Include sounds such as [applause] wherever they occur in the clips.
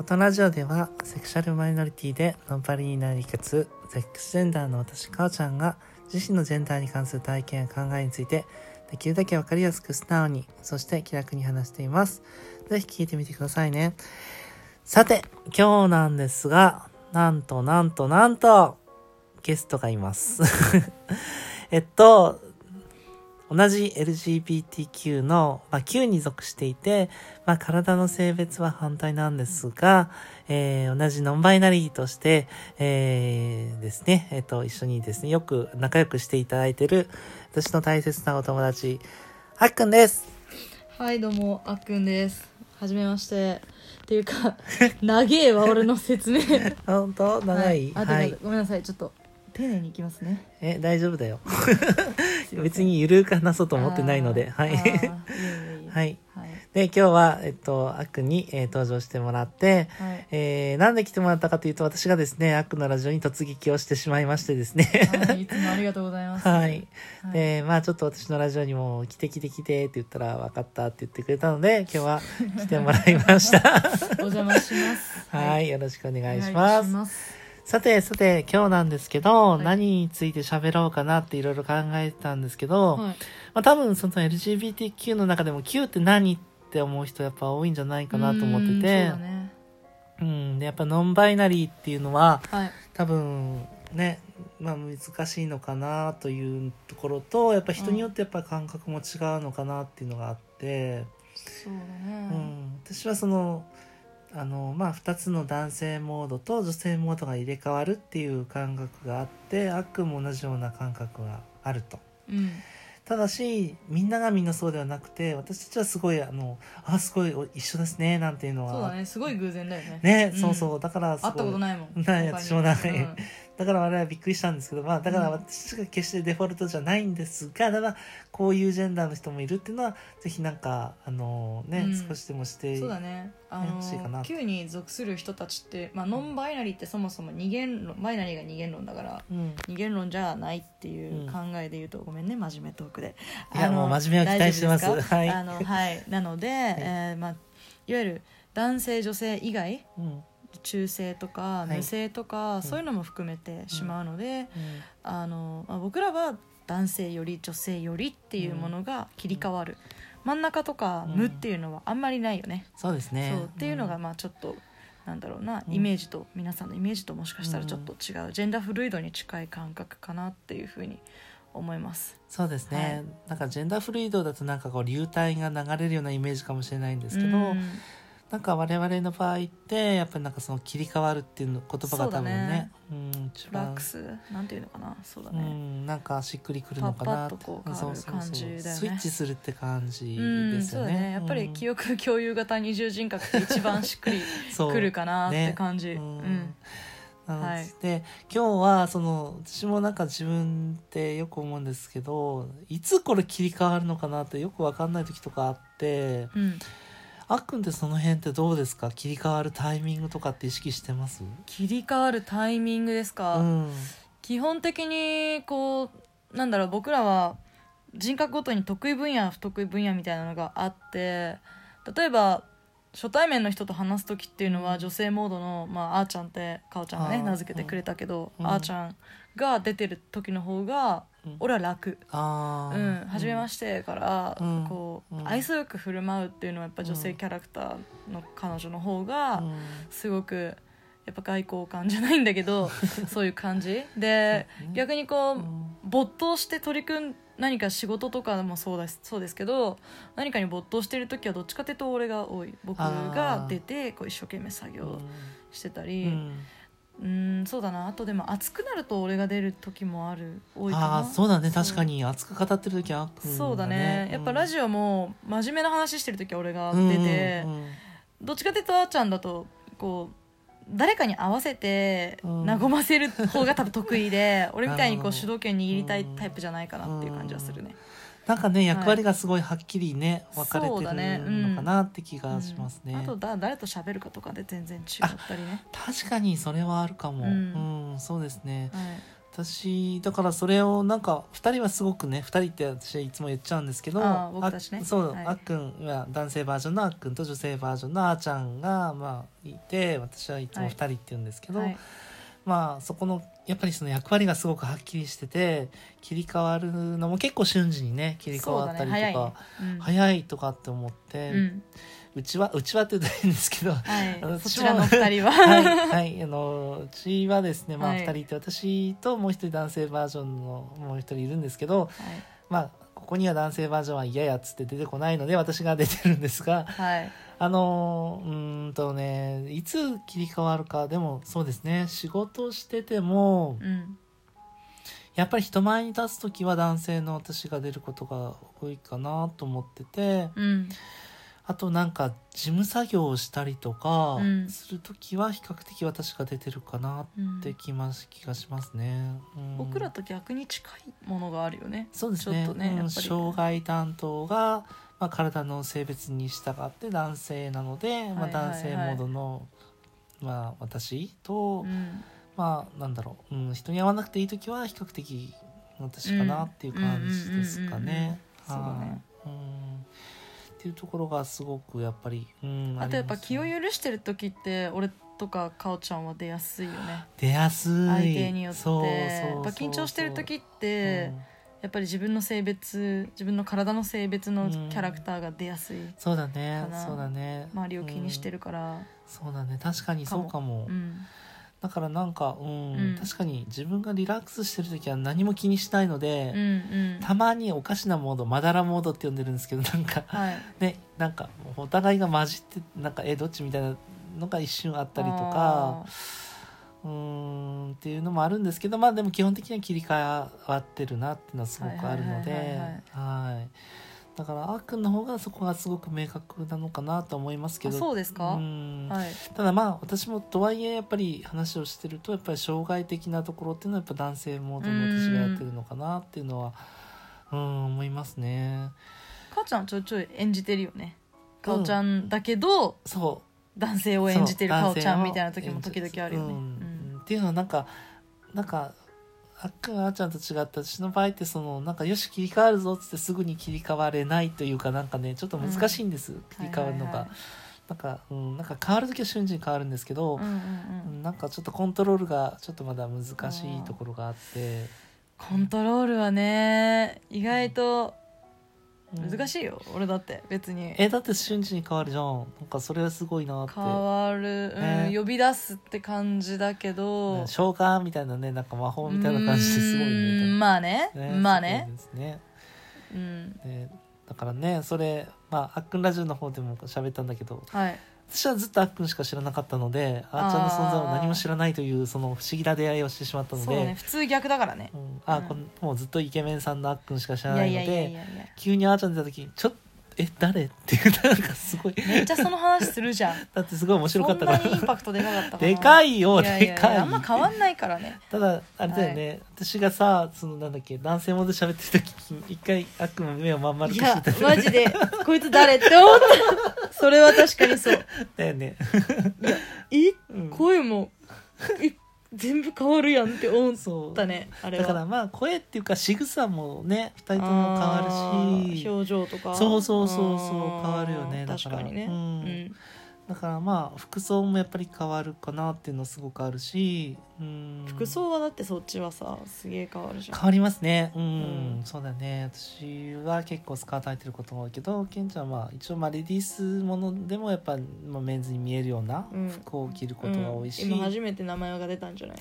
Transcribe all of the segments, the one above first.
このラジオではセクシャルマイノリティでノンパリになりかつセックスジェンダーの私かおちゃんが自身のジェンダーに関する体験や考えについてできるだけわかりやすく素直にそして気楽に話しています。ぜひ聞いてみてくださいね。さて今日なんですがなんとなんとなんとゲストがいます。[laughs] えっと同じ LGBTQ の、まあ、Q に属していて、まあ、体の性別は反対なんですが、えー、同じノンバイナリーとして、えー、ですね、えっ、と、一緒にですね、よく仲良くしていただいている、私の大切なお友達、あっくんです。はいどうもあっくんです。はじめまして。っていうか [laughs] 長えわ俺の説明。本当？長い、あはい。でごめんなさい。ちょっと丁寧にいきますね。え、大丈夫だよ。別にゆるく話そうと思ってないので、はい。はい。はいで、今日は、えっと、あっくんに、えー登場してもらって、はいえー、なんで来てもらったかというと、私がですね、アックのラジオに突撃をしてしまいましてですね。はいいつもありがとうございます [laughs] はい。はいで、まあちょっと私のラジオにも来て来て来てって言ったら分かったって言ってくれたので、今日は来てもらいました。[laughs] お邪魔します [laughs] はい、よろしくお願いします。さて、さて、今日なんですけど、はい。何について喋ろうかなっていろいろ考えてたんですけど、はい。まあ多分その LGBTQ の中でも Q って何って思う人やっぱ多いんじゃないかなと思ってうーんてそうだ、ね。うん、でやっぱノンバイナリーっていうのは、はい。多分ね、まあ、難しいのかなというところとやっぱ人によってやっぱ感覚も違うのかなっていうのがあって、そうだうねん。私はそのあの、まあ、2つの男性モードと女性モードが入れ替わるっていう感覚があってあっくんも同じような感覚があると。うん。ただしみんながみんなそうではなくて私たちはすごいあのあすごいお一緒ですねなんていうのは。そうだねすごい偶然だよね。ね、うん。そうそう。だから会ったことないもん。ない私もない。うんだから我々はびっくりしたんですけど、まあ、だからうん。私が決してデフォルトじゃないんですが、ただこういうジェンダーの人もいるっていうのはぜひなんかあのね、うん。少しでもしてそうだね。あの Q に属する人たちって、まあ、ノンバイナリーってそもそも二元論バイナリーが二元論だからうん、二元論じゃないっていう考えで言うと、ごめんね真面目トークで。いやもう真面目を期待してます。すかはい。あのはい。なので、えーまあ、いわゆる男性女性以外うん中性とかい。無性とか、ん。そういうのも含めてしまうので、うん。あのまあ、僕らは男性より女性よりっていうものが切り替わる、真ん中とかうん。無っていうのはあんまりないよね、そうですね。そうっていうのがまあちょっとなんだろうなうん。イメージと皆さんのイメージともしかしたらちょっと違う、ジェンダーフルイドに近い感覚かなっていうふうに思います。そうですね、はい。なんかジェンダーフルイドだとなんかこう流体が流れるようなイメージかもしれないんですけど、うんなんか我々の場合ってやっぱりなんかその切り替わるっていうの言葉が多分ねうん一番フラックスなんていうのかなそうだうね、ん、なんかしっくりくるのかなパッパッとこう変わる感じだよね。スイッチするって感じうんですよね。ねやっぱり記憶共有型二重人格って一番しっくりくるかなって感じ、ね。うん。はい。で今日はその私もなんか自分ってよく思うんですけどいつこれ切り替わるのかなってよく分かんない時とかあってうん、あっくんってその辺ってどうですか？切り替わるタイミングとかって意識してます？切り替わるタイミングですか、うん。基本的にこうなんだろう僕らは人格ごとに得意分野不得意分野みたいなのがあって例えば初対面の人と話す時っていうのは女性モードの、まあ、あーちゃんってかおちゃんがね名付けてくれたけど、うん。あーちゃんが出てる時の方がうん。俺は楽、あうん、初めまししてから、うん。こううん。愛想よく振る舞うっていうのはやっぱ女性キャラクターの彼女の方がすごくやっぱ外交官じゃないんだけど [laughs] そういう感じ。で逆にこう没頭して取り組ん何か仕事とかもそうですそうですけど何かに没頭してる時はどっちかというと俺が多い。僕が出てこう一生懸命作業してたりうんそうだな。あとでも熱くなると俺が出る時もある多いかな。ああそうだね。確かに熱く語ってる時はあっくんそうだね。やっぱラジオも真面目な話してる時は俺が出て、うんうんどっちかというとあーちゃんだとこう誰かに合わせてうん。和ませる方が多分得意で [laughs] 俺みたいにこう主導権握りたいタイプじゃないかなっていう感じはするね。なんかね役割がすごいはっきりね、分かれてるのかなって気がしますね。うんあとだ誰と喋るかとかで全然違ったりね。確かにそれはあるかも。ううんん、そうですね。はい。私だからそれをなんか2人はすごくね2人って私はいつも言っちゃうんですけどあー僕たちね。そう、はい。あっくんは男性バージョンのあっくんと女性バージョンのあーちゃんがまあいて私はいつも2人って言うんですけど、はいまあそこのやっぱりその役割がすごくはっきりしてて切り替わるのも結構瞬時にね切り替わったりとか、ね早いね。うん。早いとかって思って、うん。うちはうちはって言ったらいいんですけどはい。そちらの二人は。[laughs] はい、はい、あのうちはですね、まあ、はい。2人いて、私ともう一人男性バージョンのもう一人いるんですけど、はい。まあ、ここには男性バージョンは嫌やっつって出てこないので私が出てるんですがはいあのうーんとねいつ切り替わるかでもそうですね。仕事しててもうん。やっぱり人前に立つ時は男性の私が出ることが多いかなと思ってて。うん。あとなんか事務作業をしたりとかうん。する時は比較的私が出てるかなうんって気ます気がしますね。うん。僕らと逆に近いものがあるよね。そうですね。ちょっとね障害担当が、まあ、体の性別に従って男性なので、まあ、男性モードの、まあ、私と、うん。まあなんだろう、うん、人に会わなくていい時は比較的私かなっていう感じですかね。っていうところがすごくやっぱり、うん、あとやっぱ気を許してる時って俺とかかおちゃんは出やすいよね。出やすい。相手によって。そうそう。やっぱ緊張してる時って、うんやっぱり自分の性別自分の体の性別のキャラクターが出やすい、そうだね。そうだね。周りを気にしてるから、そうだね。確かにそうかも。うん。だからなんかうん、うん。確かに自分がリラックスしてる時は何も気にしないので、うんうん。たまにおかしなモードまだらモードって呼んでるんですけどなんかはい。ねなんかお互いが混じってなんかえどっちみたいなのが一瞬あったりとかうーんっていうのもあるんですけどまあでも基本的には切り替わってるなっていうのはすごくあるのではいだからあーくんの方がそこがすごく明確なのかなと思いますけあどそうですか、うん。はい。ただまあ私もとはいえやっぱり話をしてるとやっぱり障害的なところっていうのはやっぱ男性モードの私がやってるのかなっていうのはうん思いますね。かおちゃんちょいちょい演じてるよね。かおちゃんだけど、そう。男性を演じてるそうかおちゃんみたいな時も時々あるよね、うんうんっていうのはなんかなんかあっくんあーちゃんと違って私の場合ってそのなんかよし切り替わるぞっつってすぐに切り替われないというかなんかねちょっと難しいんです、切り替わるのが、はいはいはい。なんか、うん、なんか変わる時は瞬時に変わるんですけど、うんうんうん。なんかちょっとコントロールがちょっとまだ難しいところがあって。コントロールはね意外と難い、しいよ、俺だって別に。えだって瞬時に変わるじゃん。なんかそれはすごいなって。変わる、うんね。呼び出すって感じだけど、ね召喚みたいなねなんか魔法みたいな感じですごいうねんまあね。ねまあね。すごいですね。うん。でだからねそれまああっくんラジオの方でも喋ったんだけどはい私はずっとあっくんしか知らなかったのであーちゃんの存在を何も知らないというその不思議な出会いをしてしまったのそうでね普通逆だからね。うん。あ、うんこんもうずっとイケメンさんのあっくんしか知らないのいやいやいやいでやいや。急にあーちゃん出た時ちょっとえ誰？っていうなんかすごい。めっちゃその話するじゃん。[laughs] だってすごい面白かったかそんなにインらパクトでかかったかなでかいよいやいやいやでかい。あんま変わんないからね。ただあれだよね、私がさそのなんだっけ男性モードで喋ってる時に一回あっくんの目をまん丸くいやしてた。マジでこいつ誰って思った。それは確かにそう。だよね、えうん。声もえ全部変わるやんって思ったねあれは。だからまあ声っていうか仕草もね二人とも変わるし。表情とか。そうそうそうそう変わるよねだから。確かにね、うん。うんだからまあ服装もやっぱり変わるかなっていうのすごくあるし、うん、服装はだってそっちはさすげえ変わるじゃん。変わりますね。うん、うん。そうだね。私は結構スカート履いてることが多いけどケンちゃんはまあ一応まあレディースものでもやっぱ、まあ、メンズに見えるようなうん。服を着ることが多いし、うん。今初めて名前が出たんじゃない？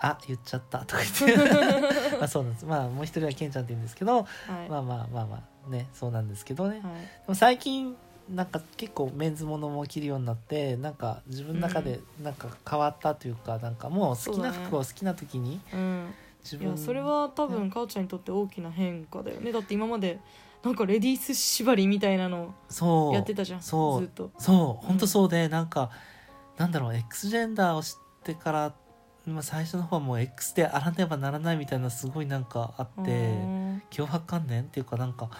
あ言っちゃったとか言って。[laughs] まあそうなんです。まあもう一人はケンちゃんって言うんですけど、はい、まあまあまあまあねそうなんですけどね、ではい。も最近なんか結構メンズものも着るようになってなんか自分の中でなんか変わったというか、なんかもう好きな服を好きな時にうん。自分いやそれは多分かおちゃんにとって大きな変化だよね。だって今までなんかレディース縛りみたいなのそう。やってたじゃんそう。ずっと。そう。本当そうで、なんかなんだろう X ジェンダーを知ってから、まあ、最初の方はもう X であらねばならないみたいなすごいなんかあってうん。脅迫観念っていうかなんか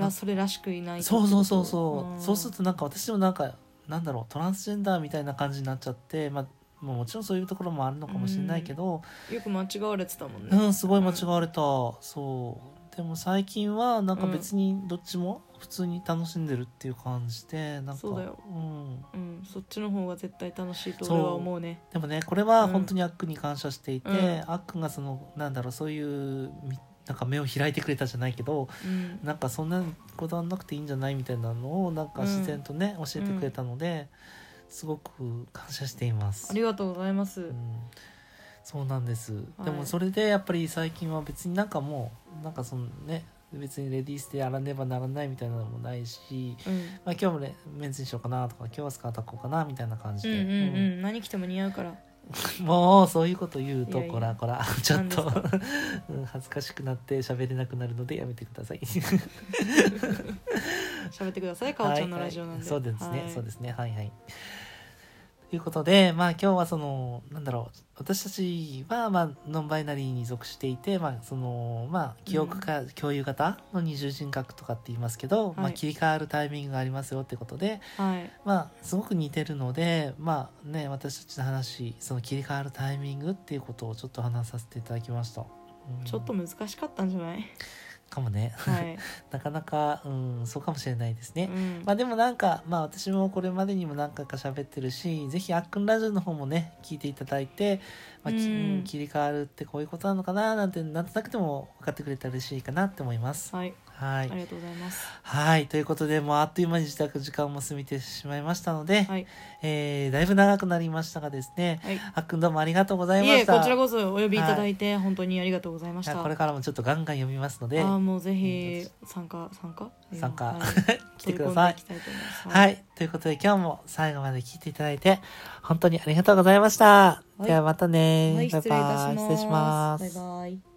らそれらしくいないそうそうそうそう、ん。そうするとなんか私もなんかなんだろうトランスジェンダーみたいな感じになっちゃって、まあ、まあ、もちろんそういうところもあるのかもしれないけど、よく間違われてたもんうねんすごい間違われた、そう。でも最近はなんか別にどっちも普通に楽しんでるっていう感じでなんかそうだよ。うん、うんそっちの方が絶対楽しいと俺は思うね。でもねこれは本当にあっくんに感謝していて、うん。あっくんがそのなんだろうそういうみなんか目を開いてくれたじゃないけどうん。なんかそんなこだわんなくていいんじゃないみたいなのをなんか自然とね、教えてくれたので、すごく感謝しています。あ。りがとうございます、うん。そうなんです、い。でもそれでやっぱり最近は別になんかもうなんかそのね別にレディースでやらねばならないみたいなのもないし、うん。まあ、今日もねメンズにしようかなとか今日はスカート履こうかなみたいな感じで、うんうんうん。何着ても似合うから。うん [laughs] もうそういうこと言うといやいや。こらこら。ちょっと。何うん恥ずかしくなって喋れなくなるのでやめてください。[laughs] 喋ってくださいかおちゃんのラジオなんで、はいはい。そうですね、はい。そうですね。はいはい。ということでまあ今日はそのなんだろう私たちはまあノンバイナリーに属していてまあそのまあ記憶か、共有型の二重人格とかって言いますけど、まあはい切り替わるタイミングがありますよってことではい。まあすごく似てるのでまあね私たちの話その切り替わるタイミングっていうことをちょっと話させていただきました、うん。ちょっと難しかったんじゃない？かもね。はい、[laughs] なかなかうんそうかもしれないですね、うん。まあでもなんか、まあ私もこれまでにも何回か喋ってるし、ぜひあっくんラジオの方もね、聞いていただいて、まあ、うん切り替わるってこういうことなのかななんて、なんとなくでも分かってくれたら嬉しいかなって思います。はいはい。ありがとうございますはい。ということで、もうあっという間に自宅時間も過ぎてしまいましたので、はいえー、だいぶ長くなりましたがですね、はいあっくんどうもありがとうございいました。えこちらこそお呼びいただいて本当にありがとうございました、これからもちょっとガンガン読みますので、ああもうぜひ参加参加？参加はい [laughs] 来てくださいはい。ということで今日も最後まで聞いていただいて、本当にありがとうございました。いではまたね。バイバイ失礼します。バイバイ。